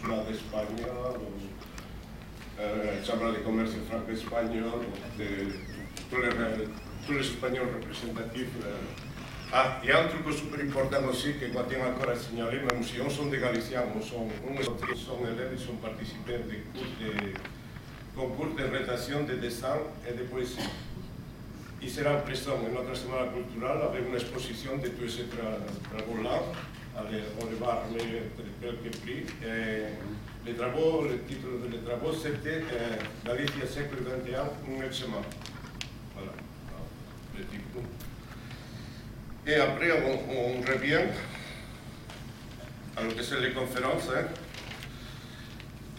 Clausura de España, eh Cámara de Comercio Franco-Español, tous les Espagnols Eh. Ah, il y a un truc super important aussi que moi tiens encore à signaler, même si on sont des Galiciens, on sont, on sont élèves, sont participants des cours de, concours de rédaction de dessin et de poésie. Ils seront présents en notre semaine culturelle avec une exposition de tous ces travaux-là. On les va remettre quelques prix. Et les travaux, le titre des travaux, c'était euh, Galicia siècle XXI, un examen. Voilà, le titre. Et après, on, revient à ce que c'est les conférences. Hein.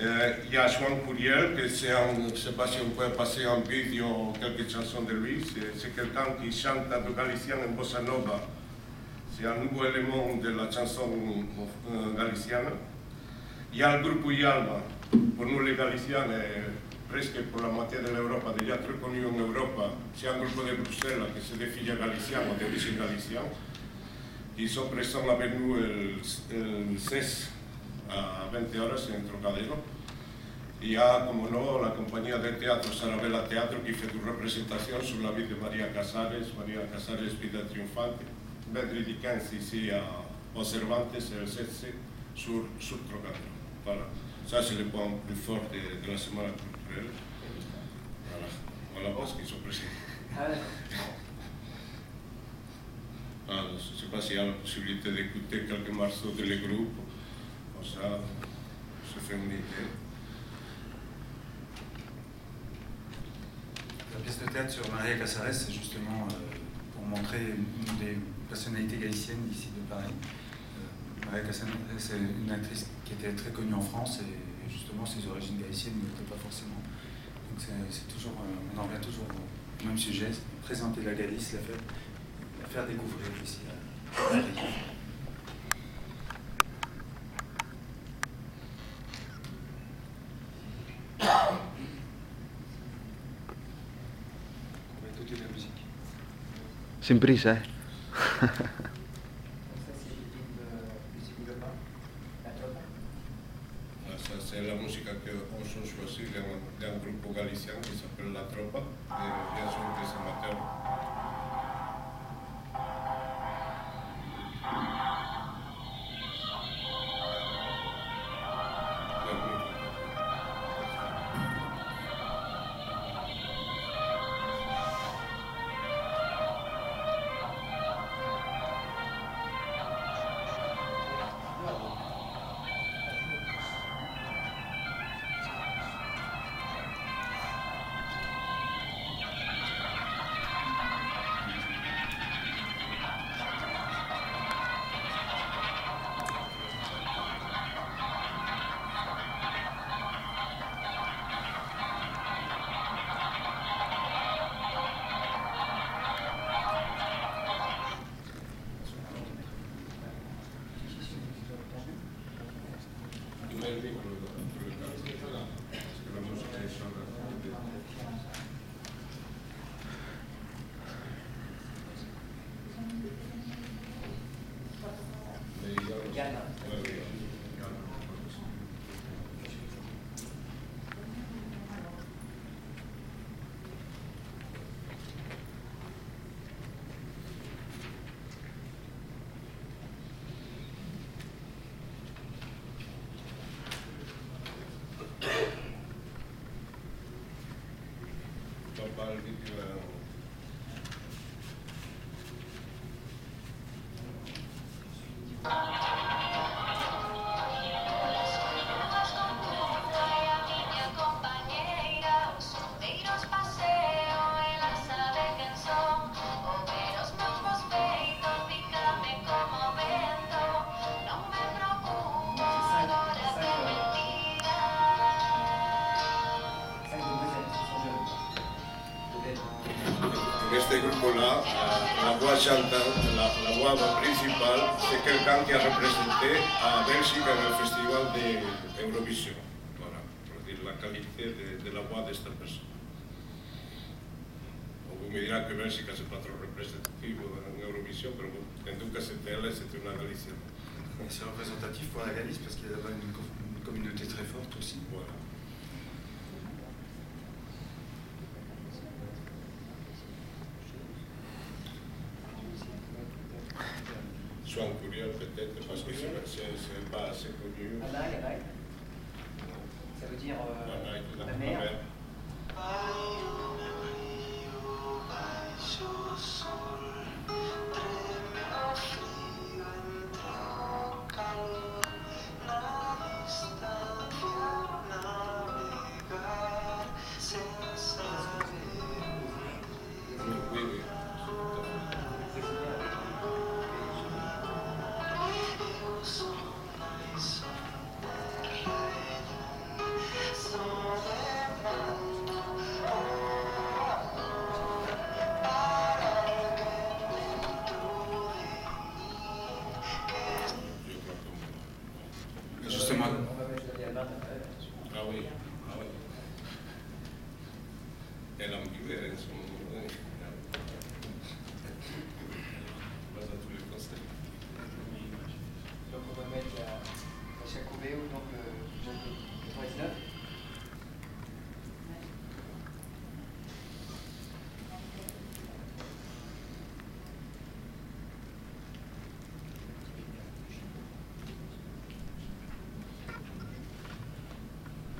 Il y a Joan Curiel, que c'est un, je ne sais pas si on peut passer en vidéo quelques chansons de lui, c'est quelqu'un qui chante en galicien en bossa nova. C'est un nouveau élément de la chanson euh, galicienne. Il y a le groupe Uyalma, pour nous les Galiciens, presque pour la moitié de l'Europe, déjà très connu en Europe. C'est un groupe de Bruxelles qui galiciennes ou des lycées galiciens. Ils sont présents avec nous le, le 16 a 20 horas en Trocadero. Y ya, como no, la compañía de teatro Sarabella Teatro que hizo tu representación sobre la vida de María Casares, María Casares Vida Triunfante, Bedri Dickens ici a Cervantes, el 16 sur, sur Trocadero. Voilà. Ça, c'est le point plus fort de, de la semaine culturelle. Voilà, voilà parce qu'ils sont présents. Ah, je ne sais pas s'il y a la possibilité d'écouter quelques morceaux de les ça se fait une. La pièce de théâtre sur Maria Casares, c'est justement euh, pour montrer une des personnalités galiciennes d'ici de Paris. Euh, Maria Casares, c'est une actrice qui était très connue en France et, justement ses origines galiciennes n'étaient pas forcément. Donc c'est toujours, euh, on en revient toujours au même sujet, présenter la Galice, la faire, la faire découvrir ici à Paris. Sin prisa, eh. Asta e la musica La tropa e io sono San Matteo. gemelli con, con le persone, però sicuramente sono so far give you a Thank you. Este grupo-là, la voix chantante, la, la voix principale, c'est quelqu'un qui a représenté à Belgique dans le festival d'Eurovision. Voilà, pour dire la qualité de, de la voix de cette personne. Vous me direz que Belgique c'est pas trop représentatif en Eurovision, mais en tout cas c'était elle, c'était une Galicienne. C'est représentatif pour la Galice parce qu'il y a une, une communauté En curieux peut-être parce que c'est pas assez connu. Ça veut dire euh, la mer.